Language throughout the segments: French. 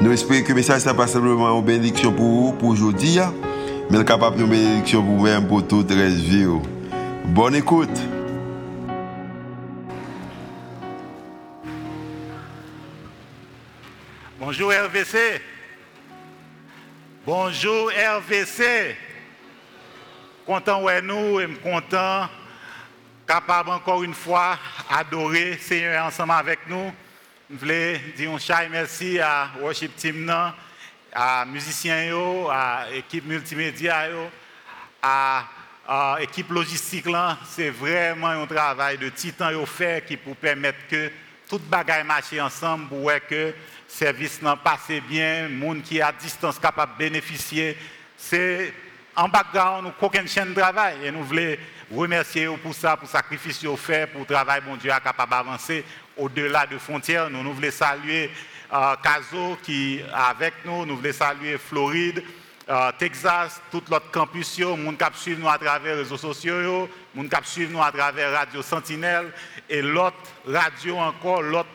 Nous espérons que le message n'est pas simplement une bénédiction pour vous, pour aujourd'hui, hein. mais capable de bénédiction pour vous-même, pour toute la vie. Oh. Bonne écoute. Bonjour RVC. Bonjour RVC. Content ouais nous et content capable encore une fois adorer Seigneur ensemble avec nous. Je voulais dire un chat merci à Worship Team, à musiciens, à l'équipe multimédia, à l'équipe logistique. C'est vraiment un travail de titan fait qui pour permettre que toute bagaille marche ensemble pour que le service passe bien, les gens qui à distance capable de bénéficier. C'est en background, nous aucune chaîne de travail et nous voulons remercier pour ça, pour le sacrifice fait, pour le travail, bon Dieu, capable d'avancer au-delà de frontières. Nous, voulons saluer euh, Caso qui avec nous, nous voulons saluer Floride, euh, Texas, tout l'autre campus, les gens qui suivent nous à travers les réseaux sociaux, les gens qui suivent nous à travers Radio Sentinelle et l'autre radio encore, l'autre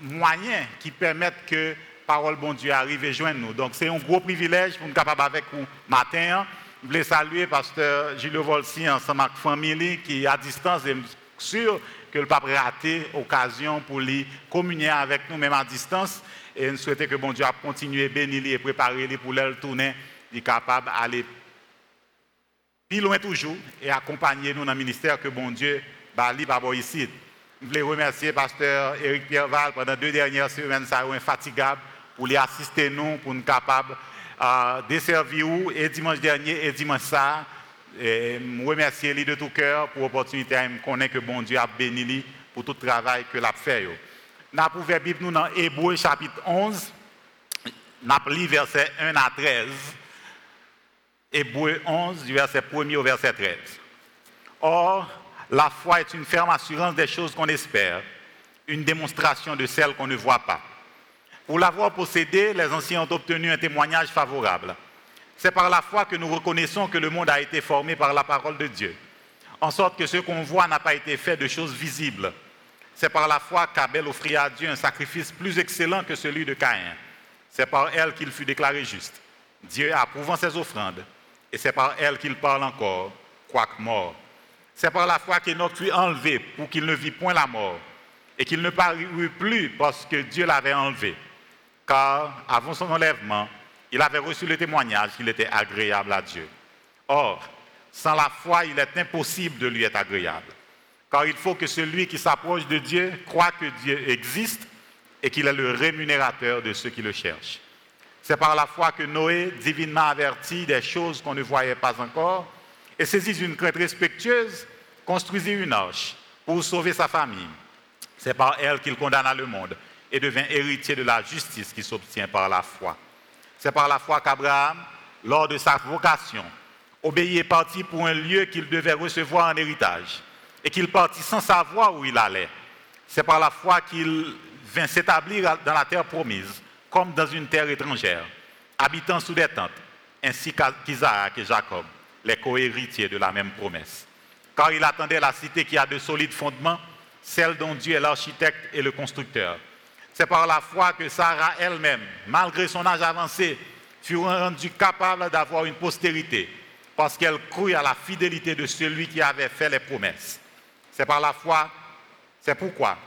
moyen qui permettent que parole bon Dieu arrive et joigne nous. Donc c'est un gros privilège pour nous capable avec vous matin. Je voulais saluer pasteur Julio Volsi ensemble avec famille qui est à distance et sûr que le pape raté l'occasion pour lui communier avec nous, même à distance. Et nous souhaitons que bon Dieu a continué à bénir et préparer pour leur tourner, il capable d'aller plus loin toujours et accompagner nous dans le ministère que bon Dieu va par ici. Je voulais remercier pasteur Éric Pierreval pendant deux dernières semaines, ça a infatigable pour lui assister nous, pour nous capables de desservir et dimanche dernier et dimanche ça et je remercie lui de tout cœur pour l'opportunité de connaître que bon Dieu a béni lui pour tout le travail que l'a fait. Nous avons ouvert Bible dans Hébreu chapitre 11, nous avons lu verset 1 à 13. Hébreu 11, du verset 1 au verset 13. Or, la foi est une ferme assurance des choses qu'on espère, une démonstration de celles qu'on ne voit pas. Pour l'avoir possédé, les anciens ont obtenu un témoignage favorable. C'est par la foi que nous reconnaissons que le monde a été formé par la parole de Dieu, en sorte que ce qu'on voit n'a pas été fait de choses visibles. C'est par la foi qu'Abel offrit à Dieu un sacrifice plus excellent que celui de Caïn. C'est par elle qu'il fut déclaré juste. Dieu approuvant ses offrandes, et c'est par elle qu'il parle encore, quoique mort. C'est par la foi qu'Enoch fut enlevé pour qu'il ne vit point la mort, et qu'il ne parut plus parce que Dieu l'avait enlevé. Car avant son enlèvement, il avait reçu le témoignage qu'il était agréable à Dieu. Or, sans la foi, il est impossible de lui être agréable. Car il faut que celui qui s'approche de Dieu croit que Dieu existe et qu'il est le rémunérateur de ceux qui le cherchent. C'est par la foi que Noé, divinement averti des choses qu'on ne voyait pas encore, et saisi d'une crainte respectueuse, construisit une arche pour sauver sa famille. C'est par elle qu'il condamna le monde et devint héritier de la justice qui s'obtient par la foi. C'est par la foi qu'Abraham, lors de sa vocation, obéit et partit pour un lieu qu'il devait recevoir en héritage, et qu'il partit sans savoir où il allait. C'est par la foi qu'il vint s'établir dans la terre promise, comme dans une terre étrangère, habitant sous des tentes, ainsi qu'Isaac et Jacob, les cohéritiers de la même promesse. Car il attendait la cité qui a de solides fondements, celle dont Dieu est l'architecte et le constructeur. C'est par la foi que Sarah elle-même, malgré son âge avancé, fut rendue capable d'avoir une postérité, parce qu'elle crut à la fidélité de celui qui avait fait les promesses. C'est par la foi, c'est pourquoi,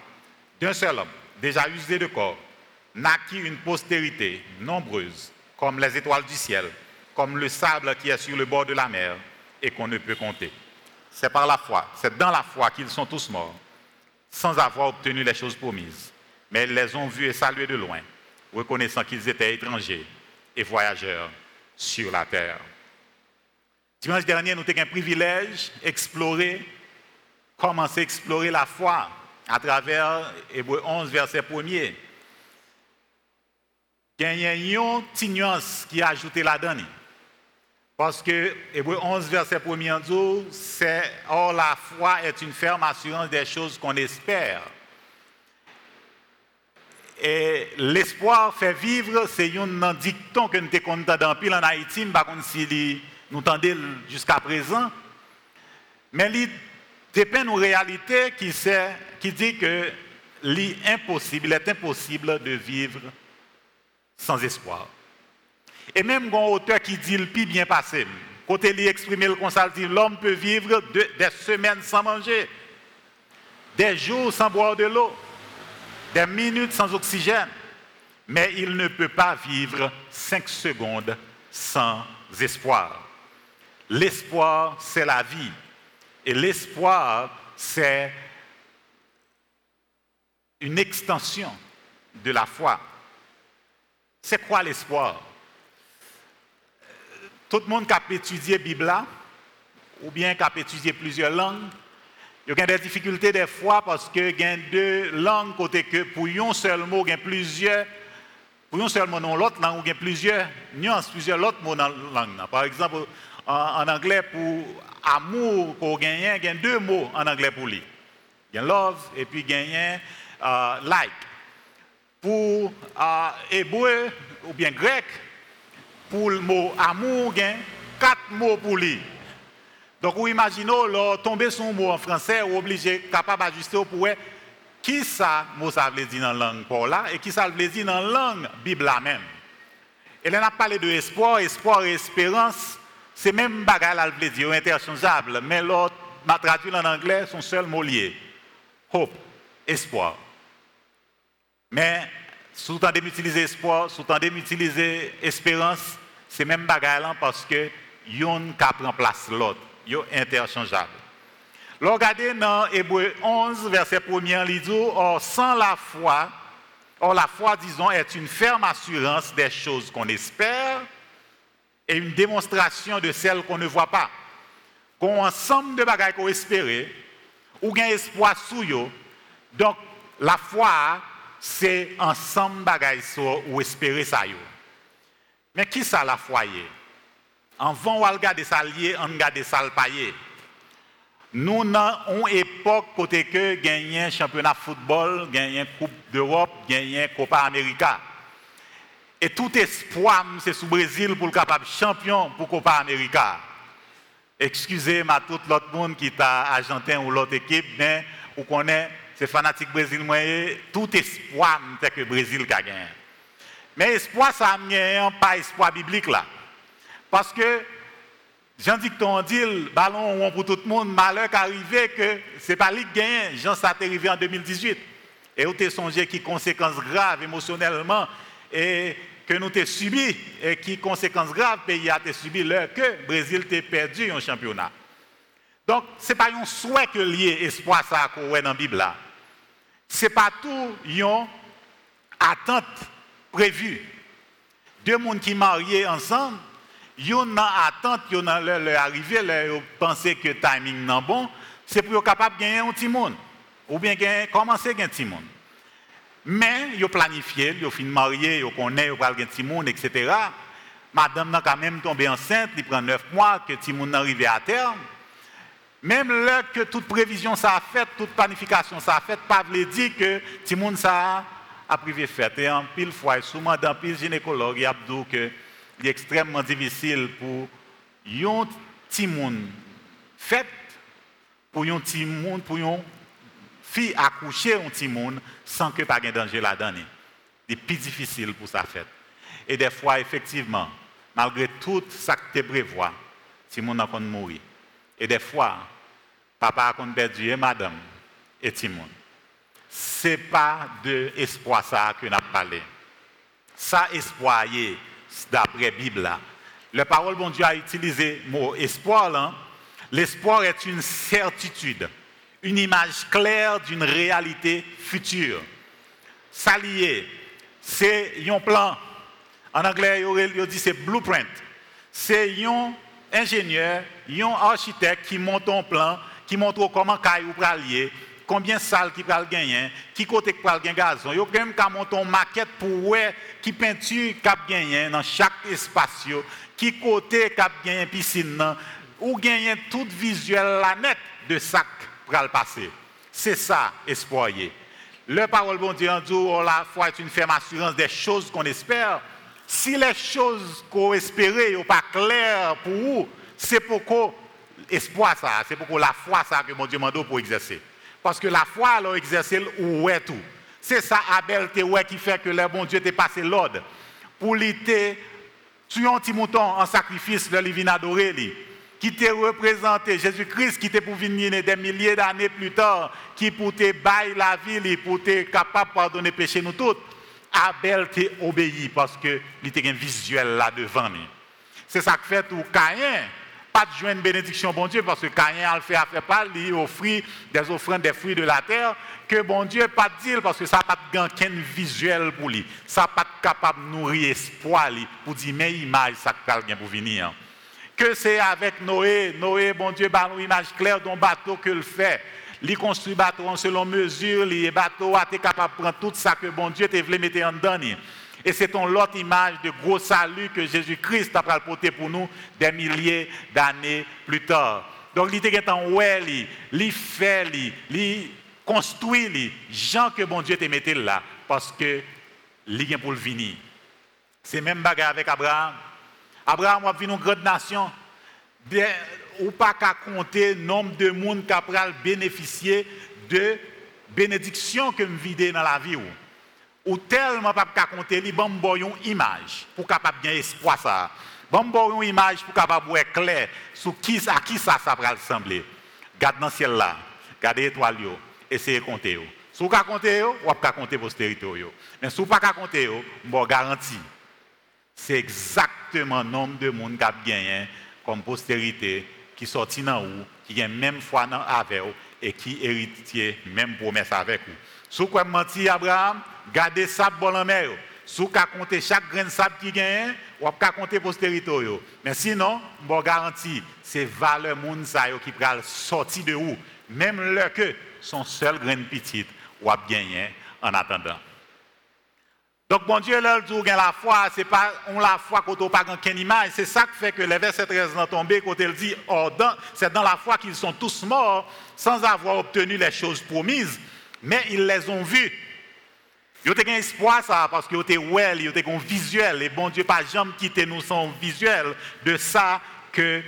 d'un seul homme, déjà usé de corps, naquit une postérité nombreuse, comme les étoiles du ciel, comme le sable qui est sur le bord de la mer et qu'on ne peut compter. C'est par la foi, c'est dans la foi qu'ils sont tous morts, sans avoir obtenu les choses promises mais ils les ont vus et salués de loin, reconnaissant qu'ils étaient étrangers et voyageurs sur la terre. Dimanche dernier, nous avons un privilège d'explorer, commencer à explorer la foi à travers Hébreu 11, verset 1er. il y a une qui a ajouté la donne. Parce que Hébreu 11, verset 1 dit, c'est Or la foi est une ferme assurance des choses qu'on espère. Et l'espoir fait vivre, c'est un dicton que nous avons dans pile en Haïti, par contre si nous entendons jusqu'à présent. Mais il dépend une réalité qui, dit que l'impossible, il est impossible de vivre sans espoir. Et même un auteur qui dit le plus bien passé, côté lui exprimer le constat, l'homme peut vivre des semaines sans manger, des jours sans boire de l'eau, des minutes sans oxygène, mais il ne peut pas vivre cinq secondes sans espoir. L'espoir, c'est la vie. Et l'espoir, c'est une extension de la foi. C'est quoi l'espoir? Tout le monde qui a étudié Bible ou bien qui a étudié plusieurs langues, il y a des difficultés des fois parce que y a deux langues côté que pour un seul mot, il y a plusieurs pour un seul mot dans l'autre langue, il y a plusieurs nuances, plusieurs autres mots dans la langue. Par exemple, en, anglais pour amour qu'on gagne, il y a deux mots en anglais pour lui. Il y a love et puis il y a uh, like. Pour uh, hébreu ou bien grec, pour le mot amour, il y a quatre mots pour lui. Donc, vous imaginez, là, tomber sur un mot en français, ou obligé, capable d'ajuster pour qui ça, mot ça veut dire dans la langue pour là, et qui ça veut dire dans la langue Bible même? Et là, on a parlé de espoir, espoir et espérance, c'est même bagarre là, veut dire, interchangeable, mais l'autre, m'a traduit en anglais, son seul mot lié. Hope, espoir. Mais, sous temps d'utiliser espoir, sous temps d'utiliser espérance, c'est même bagarre parce que yon cap remplace l'autre, yon interchangeable. Regardez dans Hébreu 11, verset 1er, il dit, or sans la foi, or la foi, disons, est une ferme assurance des choses qu'on espère et une démonstration de celles qu'on ne voit pas. Qu'on ensemble de bagages qu'on espère, ou un espoir sous eux, donc la foi, c'est ensemble bagaille ou espérer ça Mais qui ça la En vont ou regarder ça lié, on regarde ça le payer. Nous avons une époque côté que gagner championnat de football, gagner coupe d'Europe, gagner Copa América. Et tout espoir, c'est sous Brésil pour le capable champion pour Copa América. Excusez-moi tout l'autre monde qui est argentin ou l'autre équipe, mais vous connaissez c'est fanatique Brésil, moi, tout espoir que le Brésil a gagné. Mais espoir, ça n'a pas espoir biblique. Parce que, Jean Dicton dit, ballon pour tout le monde, malheur qui arrivé que ce n'est pas lui qui gagne. Jean, ça arrivé en 2018. Et vous avez songé qui conséquences graves émotionnellement et que nous avons subi et qui conséquences graves pays a subi l'heure que le Brésil a perdu un championnat. Donc, ce n'est pas un souhait que lié espoir ça qu'on dans la Bible. Ce n'est pas tout une attente prévue. Deux personnes qui mariés ensemble, ils ont attente, ils ont leur arrivée, ils pensent que le timing n'est bon, c'est pour être capable de gagner un petit monde. Ou bien commencer à gagner un petit monde. Mais ont planifié, ont fini marié, ils connaissent, ils ont gagner un petit monde, etc. Madame n'a quand même tombé enceinte, il prend neuf mois que le petit monde arrivé à terme. Même là que toute prévision ça a fait, toute planification ça a fait, pas veut dire que le monde ça a privé fait. Et en pile fois, souvent dans pile gynécologue, il a dit que c'est extrêmement difficile pour un petit monde fait pour un petit pour une fille accoucher un petit monde sans que pas de danger là-dedans. C'est plus difficile pour ça fait. Et des fois, effectivement, malgré tout ça que tu prévois, le monde a mourir. Et des fois, papa a perdu et madame et Timon. Ce n'est pas de espoir ça que nous avons parlé. Ça, espoir, d'après la Bible, le parole bon Dieu a utilisé le mot espoir. L'espoir est une certitude, une image claire d'une réalité future. Lié, c'est un plan. En anglais, il dit c'est blueprint. C'est un ingénieur, un architecte qui monte un plan qui montre comment caille ou pralier, combien de salles qui pral gagner, qui côté pral gagner gazon? Yo même qu'à monter une maquette pour ouais qui peinture cap gagner dans chaque espace qui côté cap gagner piscine ou gagner tout visuel la net de ça pral passer. C'est ça espoir. Le parole bon Dieu en dit oh, la foi est une ferme assurance des choses qu'on espère. Si les choses qu'on espérait sont pas claires pour vous, c'est pourquoi espoir ça, c'est pourquoi la foi ça que mon Dieu m'a pour exercer. Parce que la foi, alors, exercer où est tout. C'est ça, Abel, qui fait que le bon Dieu t'a passé l'ordre. Pour l'été, tuer un petit mouton en sacrifice, le vient adorer, qui t'a représenté Jésus-Christ, qui était pour venir des milliers d'années plus tard, qui pour te bailler la vie, pour te capable de pardonner péché nous tous. Abel t'a obéi parce que il était un visuel là devant. C'est ça que fait tout Caïn pas de joindre bénédiction, bon Dieu, parce que Caïn a fait affaire pas, il offrit des offrandes des fruits de la terre, que bon Dieu pas dire parce que ça n'a pas de visuel pour lui. Ça n'a pas capable de nourrir espoir pour dire, mais image, ça quelqu'un pour venir. Que c'est avec Noé, Noé, bon Dieu, bah, une image claire d'un bateau que le fait. Il construit bateau selon mesure, le bateau a été capable de prendre tout ça que bon Dieu te voulu mettre en dedans. Et c'est ton l'autre image de gros salut que Jésus-Christ a porté pour nous des milliers d'années plus tard. Donc, il était en ouais, il fait, il construit, les gens que bon Dieu t'a mis là, parce que il pour le venir. C'est même bagarre avec Abraham. Abraham a vu une grande nation. Ou pas qu'à compter le nombre de monde qui a bénéficié de bénédictions que me vidé dans la vie tellement pas capable compter li bon une image pour capable bien espoir ça bon une image pour capable voir clair sur qui à qui ça va ressembler garde dans ciel là garde étoile yo essayez compter yo. Si vous compter yo ou pas compter postérité yo. Mais si vous pas compter yo bon garantie c'est exactement nombre de monde qui a gagné comme postérité qui sorti dans ou qui a même foi dans avec et qui héritier même promesse avec vous si vous menti Abraham Gardez sable bon en mer. Si vous compter chaque grain de sable qui gagne, vous pouvez compter postérité. Mais sinon, je garantis, c'est valeur moun qui pral sortir de où même le que son seul grain petit ou a gagné en attendant. Donc, bon Dieu, là, dit la foi, c'est pas on la foi quand on pas qu'une image. C'est ça qui fait que les versets 13 sont tombés quand il dit, oh, c'est dans la foi qu'ils sont tous morts sans avoir obtenu les choses promises, mais ils les ont vues Yo te un espoir ça parce yo te well, yo te un visuel et bon Dieu pas jamais quitter nous son visuel de ça que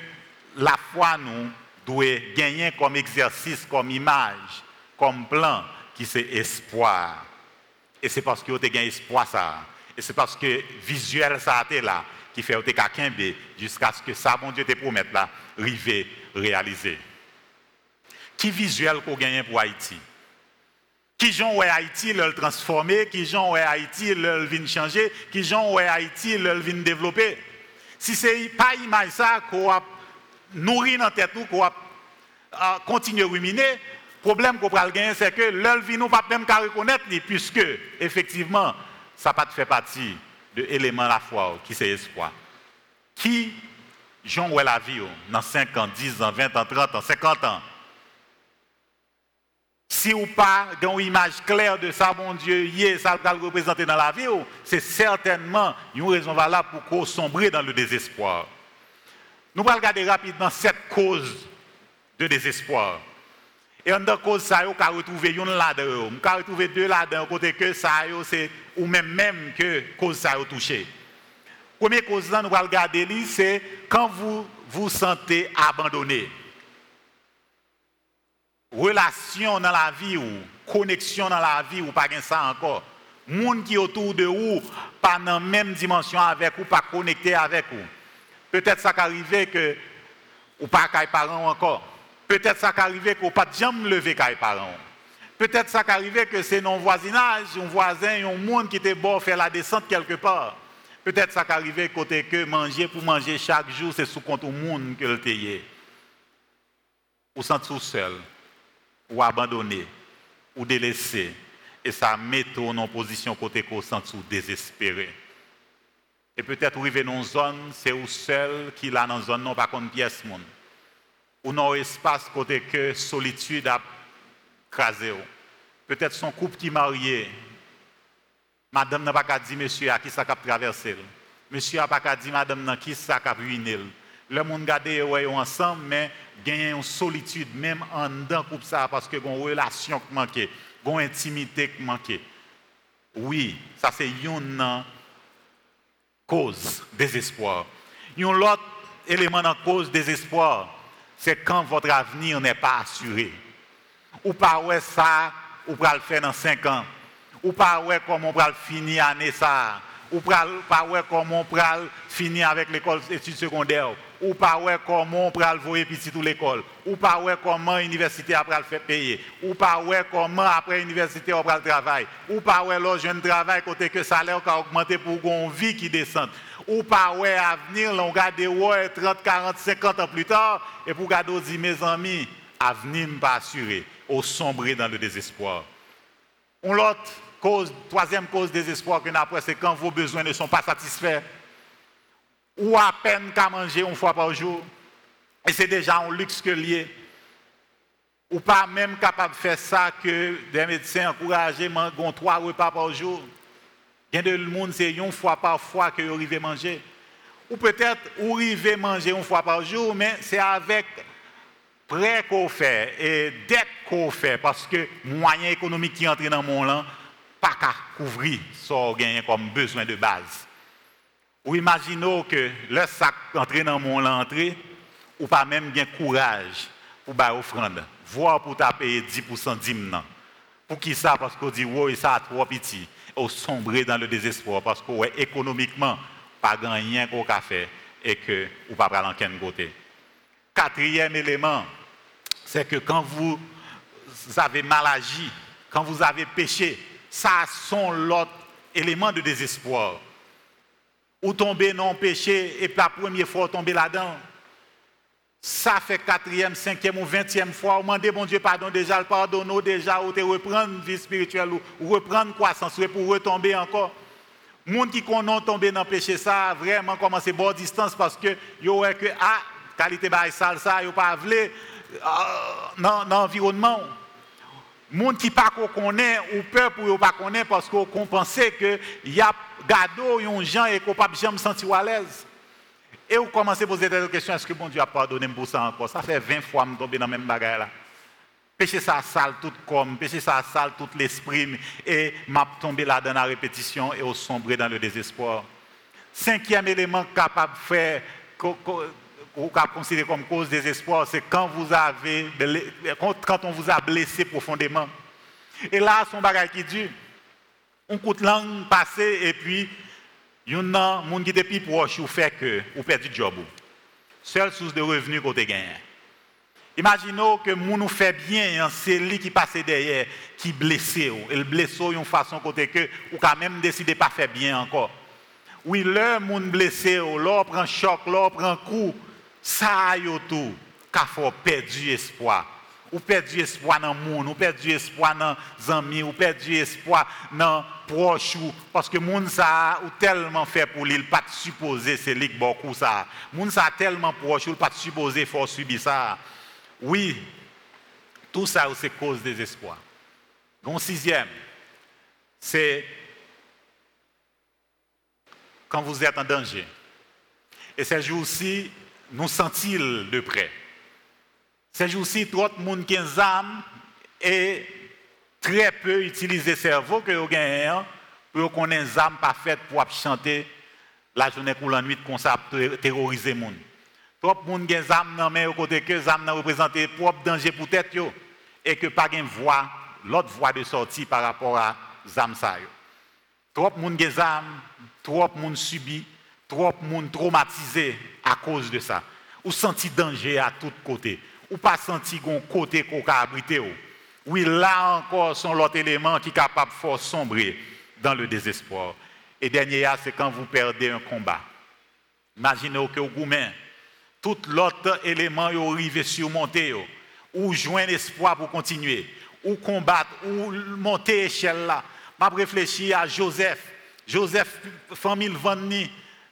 la foi nous doit gagner comme exercice, comme image, comme plan qui c'est espoir. Et c'est parce yo te un espoir ça. Et c'est parce que visuel ça a été là qui fait que tu jusqu'à ce que ça bon Dieu te promette là, arriver réaliser. Qui visuel qu'on gagne pour Haïti? Qui gens ouais Haïti le transformer, qui gens ouais Haïti le vient changer, qui gens ouais Haïti le vient développer. Si c'est pas image ça qu'on a nourri dans tête nous qu'on a continuer à ruminer, problème qu'on va gagner c'est que l'œil vient nous pas même qu'à reconnaître puisque effectivement ça pas fait partie de l'élément la foi qui c'est espoir. Qui gens ouais la vie dans 5 ans, 10 ans, 20 ans, 30 ans, 50 ans si ou pas une image claire de ça, mon Dieu, ça va représenter dans la vie, c'est certainement une raison valable pour qu'on sombre dans le désespoir. Nous allons regarder rapidement cette cause de désespoir. Et en dans cause ça, on peut retrouver une là-dedans. On peut retrouver deux là-dedans, côté que ça, c'est ou même même que cause ça a touché. Première cause, nous allons regarder, c'est quand vous vous sentez abandonné relation dans la vie ou connexion dans la vie ou pas ça encore. Monde qui autour de vous pas dans la même dimension avec vous, pas connecté avec vous. Peut-être ça arrive que ou pas qu'à parents encore. Peut-être ça arrive que vous pas jamais lever qu'à parents. Peut-être ça arrive que c'est non voisinage, un voisin, un monde qui était bon faire la descente quelque part. Peut-être ça arrive côté que manger pour manger chaque jour, c'est sous compte au monde que le payé. Ou sent seul ou abandonné, ou délaissé. Et ça met en position côté qu'on sent désespéré. Et peut-être arriver dans une zone, c'est où seul qui là dans une zone, non pas contre pièce monde. Ou dans un espace côté que solitude a crasé. Peut-être son couple qui marié. Madame n'a pas dit monsieur à qui ça a traversé. Monsieur n'a pas dit madame n'a qui ça a ruiné. Le monde garde ouais ensemble mais gagne une solitude même en dedans couple ça parce que une relation qui manque, une intimité qui manque. Oui, ça c'est une cause désespoir. Un autre élément dans cause désespoir, c'est quand votre avenir n'est pas assuré. Ou pas ouais ça, ou pas le faire dans 5 ans. Ou pas ouais comment on va finir l'année ça. Ou pas ouais comment on va finir avec l'école d'études secondaires. Ou pas ouais comment on va le petit tout l'école. Ou pas ouais comment l'université après le faire payer. Ou pas ouais comment après l'université on le travail. Ou pas ouais le jeune travail côté que salaire a augmenté pour une vie qui descend ou pas ouais avenir, on regarde ouais 30, 40, 50 ans plus tard, et pour garder dit mes amis, avenir pas assuré, au sombrer dans le désespoir. L'autre cause, troisième cause désespoir que après, c'est quand vos besoins ne sont pas satisfaits, ou à peine qu'à manger une fois par jour, et c'est déjà un luxe que lié, ou pas même capable de faire ça que des médecins encouragent manger trois repas par jour. Il y a de monde, c'est une fois par fois que vous à manger. Ou peut-être vous arrivez à manger une fois par jour, mais c'est avec prêt qu'on fait et dette qu'on fait, parce que moyens économiques qui entrent dans mon monde, pas qu'à couvrir ce qu'on comme besoin de base. Ou imaginez que le sac entre dans mon entrée, ou pas même bien courage pour faire offrande, voire pour payer 10% d'hymne. Pour qui ça? Parce qu'on dit, oui, ça a trop petit au sombrer dans le désespoir parce que ouais, économiquement, pas rien qu'on a fait et que vous pas prendre en côté. Quatrième élément, c'est que quand vous avez mal agi, quand vous avez péché, ça sont l'autre élément de désespoir. Ou tomber dans le péché et la première fois tomber là-dedans. Ça fait quatrième, cinquième ou vingtième fois, vous demandez, bon Dieu, pardon, déjà, le pardonne, déjà, ou te reprendre vie spirituelle, ou reprendre croissance, pour retomber encore. gens qui connaissent tomber dans le péché, ça, vraiment commencer bonne distance parce que, yo, que, ah, qualité de sale, ça, yo pas voulu, dans l'environnement. gens qui pas connaît ou peur pour ne pas connaître parce qu'on pense que y a gado, yon gens et qu'on pas jamais sentir à l'aise. Et vous commencez à poser des questions, est-ce que bon Dieu a pardonné pour ça encore? Ça fait 20 fois que je tombe dans la même bagarre là. Péché ça sale tout comme, péché ça sale tout l'esprit, et m'a tombé là dans la répétition et au sombre dans le désespoir. Cinquième élément capable de faire, qu'on considérer comme cause désespoir, c'est quand vous avez, quand on vous a blessé profondément. Et là, son bagage qui dit, un coup de langue passé et puis il y a des gens qui plus proche ou fait que ou perdu job. Seule source de revenus que vous gagné. Imaginez que moun nous fait bien, c'est lui qui passe derrière, qui blesse. Et le d'une façon côté que, ou quand même décider pas faire bien encore. Oui, le moun blessé, l'or prend choc, l'or prend coup, ça a tout, qu'a fait perdu espoir ou perdu espoir dans le monde, ou perdu espoir dans les amis, ou perdu espoir dans les proches, parce que le monde ça ou tellement fait pour lui, il pas supposé c'est lui beaucoup ça. Le monde ça tellement proche, il pas supposé faut subir ça. Oui, tout ça c'est cause des espoirs. Le sixième, c'est quand vous êtes en danger. Et ces jours-ci, nous sentons de près. Ces jours-ci, trop de monde qui âme et très peu utilisent le cerveau que vous avez hein, pour qu'on ait une âme parfaite pour chanter la journée pour la nuit ça terroriser les gens. Trop de monde qui ont âme dans mais côté que les âmes représentent propre danger pour tête et que pas une voix, l'autre voie de sortie par rapport à âmes ça. Trop de monde qui ont âme, trop de monde subi, trop de monde traumatisé à cause de ça. Ou senti danger à tous côtés ou pas senti qu'on côté qu'on a abrité. Oui, là encore sont l'autre élément qui est capable de sombrer dans le désespoir. Et dernier, c'est quand vous perdez un combat. Imaginez que vous main, tout l'autre élément est arrivé surmonter, ou joindre espoir pour continuer, ou combattre, ou monter l'échelle là. Je réfléchi à Joseph. Joseph, famille Vanni,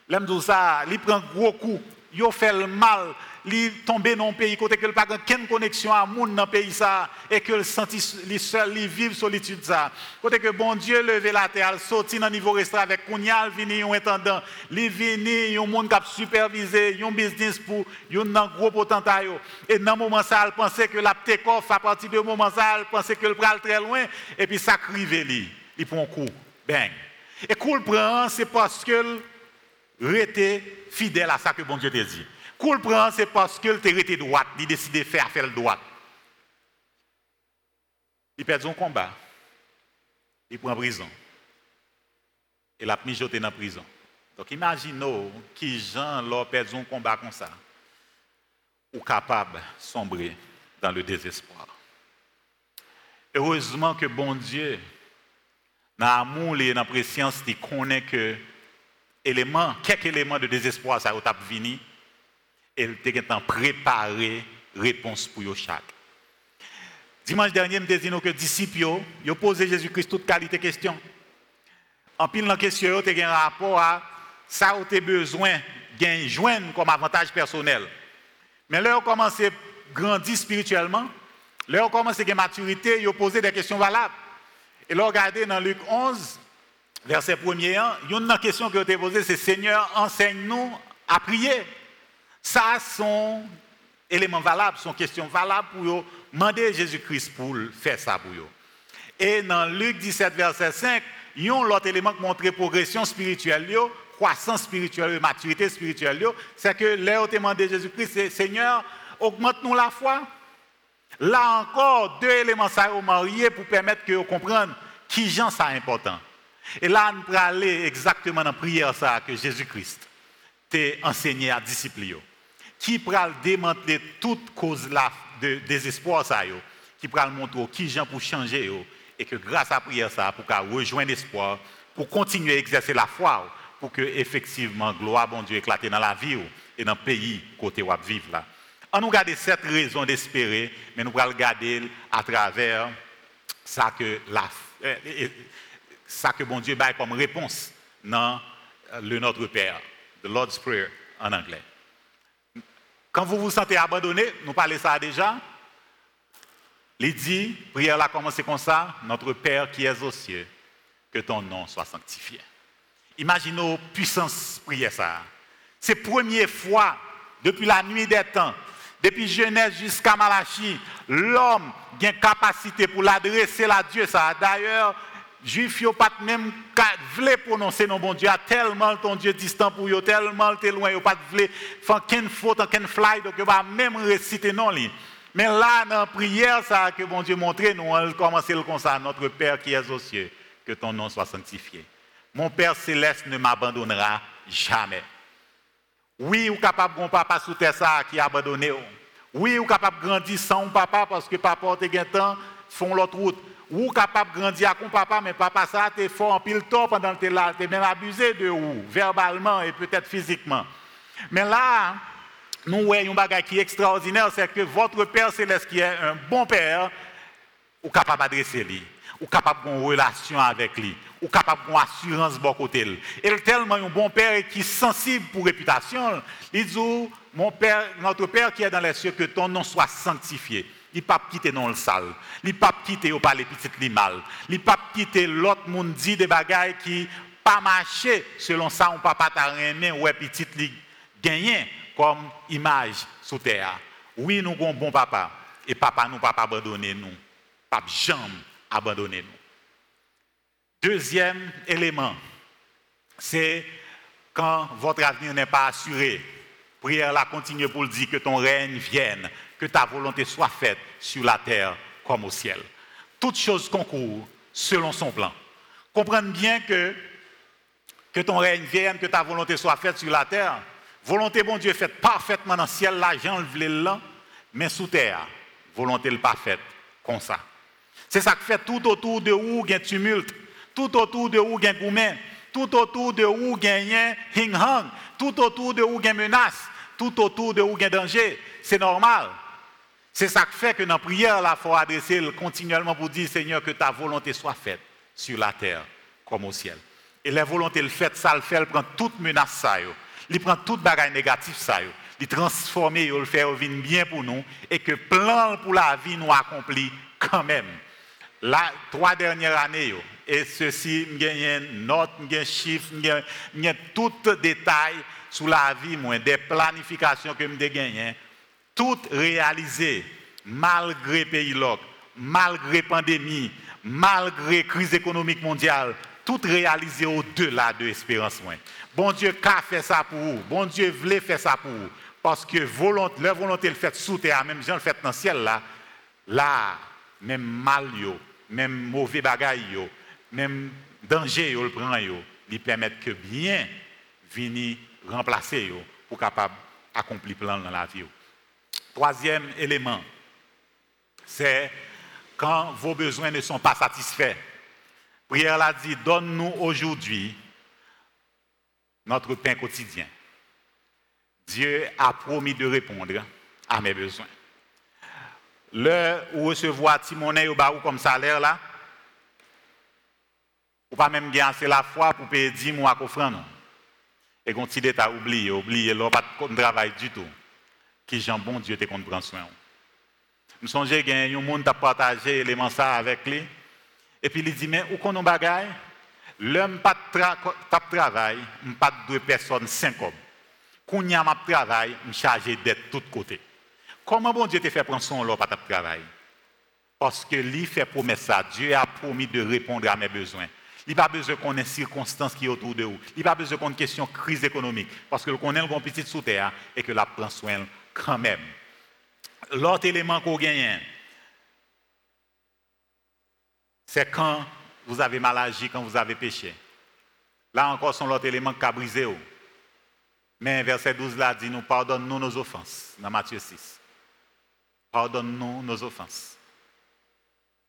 l'aime ça, il prend gros coup, il fait le mal, il tomber dans un pays côté que pas aucune connexion à monde dans pays ça et que le senti les seul il vivre solitude ça. Côté que bon Dieu lever la terre, sorti dans niveau restaurant avec Kounyal vini un intendant, li vini un monde qui a supervisé un business pour un gros potentat et dans moment ça il pensait que la take off à partir de moment ça il pensait que le pral très loin et puis ça crivé lui, il prend un coup. Bang. Et coup le prend c'est parce que rester fidèle à ça que bon Dieu te dit. Cool prend, c'est parce qu'il t'a été droite, il décide de faire faire le droit. Il perd son combat. Il prend prison. Et la mijoté dans la prison. Donc imaginez qui gens leur perd son combat comme ça. Ou capable de sombrer dans le désespoir. Heureusement que bon Dieu, dans l'amour et dans la préscience, il connaît que éléments, quelques éléments de désespoir, ça a venu, et il a préparé réponse pour eux chaque. Dimanche dernier, je dit que les disciples ont posé Jésus-Christ toute qualité de questions. En pile il y a un rapport à ça où tu besoin de joindre comme avantage personnel. Mais là, on commence à grandir spirituellement. Là, on commence à maturité, ils ont posé des questions valables. Et là, regardez dans Luc 11, verset 1er, une question que vous posée, c'est Seigneur, enseigne-nous à prier. Ça, sont éléments valables, sont questions valables pour demander Jésus-Christ pour faire ça pour eux. Et dans Luc 17, verset 5, il y a l'autre élément qui montre progression spirituelle, croissance spirituelle, maturité spirituelle, c'est que là, demandé Jésus-Christ, Seigneur, augmente-nous la foi. Là encore, deux éléments ça mariés pour permettre que vous compreniez qui gens ça important. Et là, nous allons aller exactement dans la prière ça que Jésus-Christ t'a enseigné à disciples. Qui pourra démanteler toute cause de désespoir ça qui pourra montrer qui gens pour changer et que grâce à la prière ça pour rejoindre l'espoir, pour continuer à exercer la foi pour que effectivement gloire bon Dieu éclate dans la vie et dans le pays côté où vivre là. On nous garde cette raison d'espérer, mais nous allons regarder à travers ça que la euh, ça que bon Dieu baille comme réponse dans euh, le Notre Père, the Lord's Prayer en anglais. Quand vous vous sentez abandonné, nous parlons ça déjà. Il dit, prière là commence comme ça, notre Père qui es aux cieux, que ton nom soit sanctifié. Imaginez puissance prière ça. C'est première fois depuis la nuit des temps, depuis Genèse jusqu'à Malachie, l'homme a une capacité pour l'adresser à Dieu ça. D'ailleurs, Juifs n'ont pas même voulu prononcer non bon Dieu, tellement ton Dieu distant pour eux, tellement t'es loin, ils pas voulu faire qu'une faute, qu'une fly, donc ils pas même réciter non Mais là, dans la prière, ça que bon Dieu montré, nous on commence comme ça, notre Père qui est aux cieux, que ton nom soit sanctifié. Mon Père céleste ne m'abandonnera jamais. Oui, ou capable mon papa sous terre ça qui abandonné. Oui, ou capable grandir sans papa parce que papa te temps font l'autre route ou capable de grandir avec papa, mais papa ça, tu fort en pile temps pendant que tu es là, tu es même abusé de vous, verbalement et peut-être physiquement. Mais là, nous voyons un bagage qui est extraordinaire, c'est que votre Père Céleste, qui est un bon Père, est capable d'adresser lui, ou capable une relation avec lui, ou capable d'avoir une assurance de côté. Et tellement un bon Père qui est sensible pour réputation, il dit, mon Père, notre Père qui est dans les cieux, que ton nom soit sanctifié. Il ne pas quitter dans le sale. Il ne pas quitter au parler petit li mal. Il ne pas quitter l'autre monde dit des bagailles qui pas marché selon ça on papa t'a remis ou petit li gagné comme image sous terre. Oui, nous avons un bon papa et papa nous pas abandonner nous. Pas jamais abandonner nous. Deuxième élément, c'est quand votre avenir n'est pas assuré. Prière là continue pour dire que ton règne vienne que ta volonté soit faite sur la terre comme au ciel. Toutes choses concourent selon son plan. Comprenez bien que, que ton règne vienne, que ta volonté soit faite sur la terre. Volonté, bon Dieu, faite parfaitement dans le ciel, l'argent, le là, mais sous terre, volonté le parfaite, comme ça. C'est ça qui fait tout autour de où il y a tumulte, tout autour de où il y a gourmet, tout autour de où il y a hing-hang, tout autour de où il y a menace, tout autour de où il y a danger. C'est normal. C'est ça qui fait que dans la prière, il faut adresser continuellement pour dire Seigneur, que ta volonté soit faite sur la terre comme au ciel. Et la volonté le fait, ça le fait, elle prend toute menace, ça, il prend toute bagaille négative, ça, il transformer, il le venir bien pour nous, et que plan pour la vie nous accomplit quand même. La trois dernières années, et ceci, j'ai une note, j'ai chiffre, j'ai tout détail sur la vie, moi, des planifications que j'ai gagnées, toutes réalisées malgré pays loc, malgré pandémie, malgré crise économique mondiale, toutes réalisées au-delà de l'espérance. Bon Dieu, qu'a fait ça pour vous? Bon Dieu voulait faire ça pour vous. Parce que leur volonté le fait sous terre, même gens le fait dans le ciel là, là, même mal, même mauvais bagaille, même danger, yo, le prend, yo, lui que bien venir remplacer yo, pour capable accomplir plan dans la vie. Troisième élément, c'est quand vos besoins ne sont pas satisfaits. Prière l'a dit, donne-nous aujourd'hui notre pain quotidien. Dieu a promis de répondre à mes besoins. L'heure où recevoir Timonet au barou comme salaire là, ou pas même gagner assez la foi pour payer 10 mois à Et quand tu as oublié, oublié, là, pas de travail du tout. Qui Jean bon Dieu te compte prendre soin. Je songe qu'il y a un monde qui partagé l'élément ça avec lui. Et puis il dit, mais où qu'on a bagaille? L'homme pas de travail, pas de deux personnes, cinq hommes. Quand y a travail, je chargé d'être de tous côtés. Comment bon Dieu te fait prendre son lot pas de travail? Parce que lui fait promesse ça. Dieu a promis de répondre à mes besoins. Il n'a pas besoin qu'on ait circonstances qui sont autour de vous. Il n'a pas besoin qu'on ait une question de crise économique. Parce que le connaît le petit sous terre et que la prend soin quand même. L'autre élément qu'on gagne, c'est quand vous avez mal agi, quand vous avez péché. Là encore, sont l'autre élément qui a brisé. Mais verset 12 là dit, nous pardonne-nous nos offenses, dans Matthieu 6. Pardonne-nous nos offenses.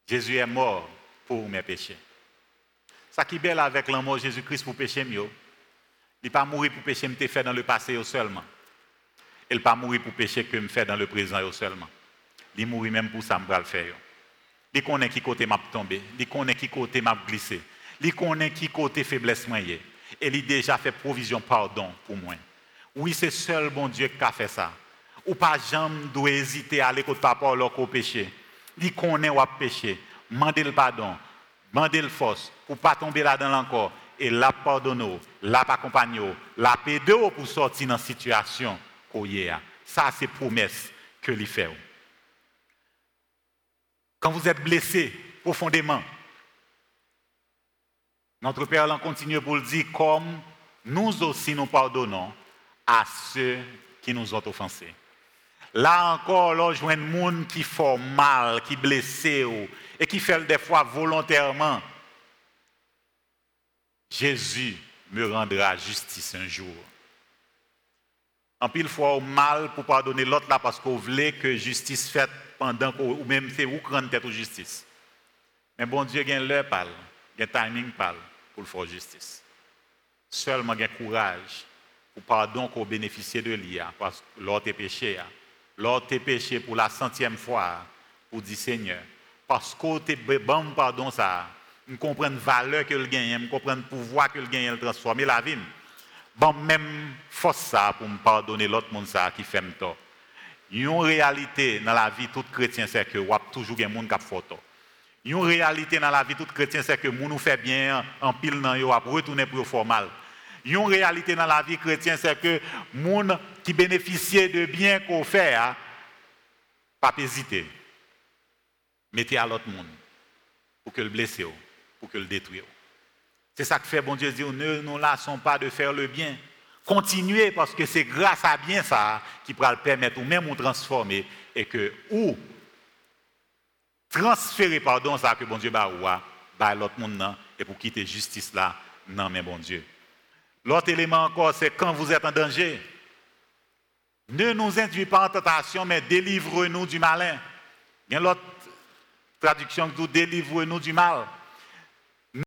Jésus est mort pour mes péchés. Ça qui est belle avec l'amour de Jésus-Christ pour pécher mieux. Il n'est pas mourir pour pécher me fait dans le passé seulement. Il pas mourir pour pécher que me fait dans le présent seulement. Il mourir même pour ça, me le faire. Connaît qui côté m'a tombé, il connaît qui côté m'a glissé, il connaît qui côté faiblesse moi Et il déjà fait provision pardon pour moi. Oui, c'est seul bon Dieu qui a fait ça. Ou pas jamais doit hésiter à aller côté papa au péché. Il connaît ou a péché, mandez le pardon, mandez le force pour pas tomber là-dedans encore et la pardonner, la accompagner, la pédo pour sortir dans la situation a. Ça c'est promesse que lui fait. Quand vous êtes blessé profondément, notre Père l'en continue pour le dire comme nous aussi nous pardonnons à ceux qui nous ont offensés. Là encore, là, je vois monde qui fait mal, qui blessé et qui fait des fois volontairement. Jésus me rendra justice un jour. En pile fois, mal pour pardonner l'autre là parce qu'on voulait que justice faite pendant qu'on, ou même c'est où prendre tête aux justice. Mais bon Dieu, il a l'heure parle, il timing parle pour faire justice. Seulement, il courage pour pardon qu'on bénéficie de l'IA parce que l'autre est péché. L'autre est péché pour la centième fois pour dire Seigneur. Parce que tu bon pardon ça. Je comprends la valeur que le gagne, je comprends le pouvoir que le gagne, de transformer la vie. Bon, même force ça pour me pardonner l'autre monde ça qui fait tort. Une réalité dans la vie tout chrétien, c'est que a toujours des gens qui font tort. Une réalité dans la vie tout chrétien, c'est que nous nous fait bien en pile dans yo, retourner pour formal. Une réalité dans la vie chrétienne, c'est que gens qui bénéficient de bien qu'on fait, hein, pas hésiter. Mettez à l'autre monde pour que le blesse, pour que le détruise. C'est ça que fait bon Dieu dit, ne nous lassons pas de faire le bien. Continuez parce que c'est grâce à bien ça qui pourra le permettre ou même nous transformer et que ou transférer pardon ça que bon Dieu va bah l'autre monde et pour quitter justice là non mais bon Dieu. L'autre élément encore c'est quand vous êtes en danger. Ne nous induis pas en tentation mais délivre-nous du malin. Il y a l'autre traduction qui dit délivre-nous du mal.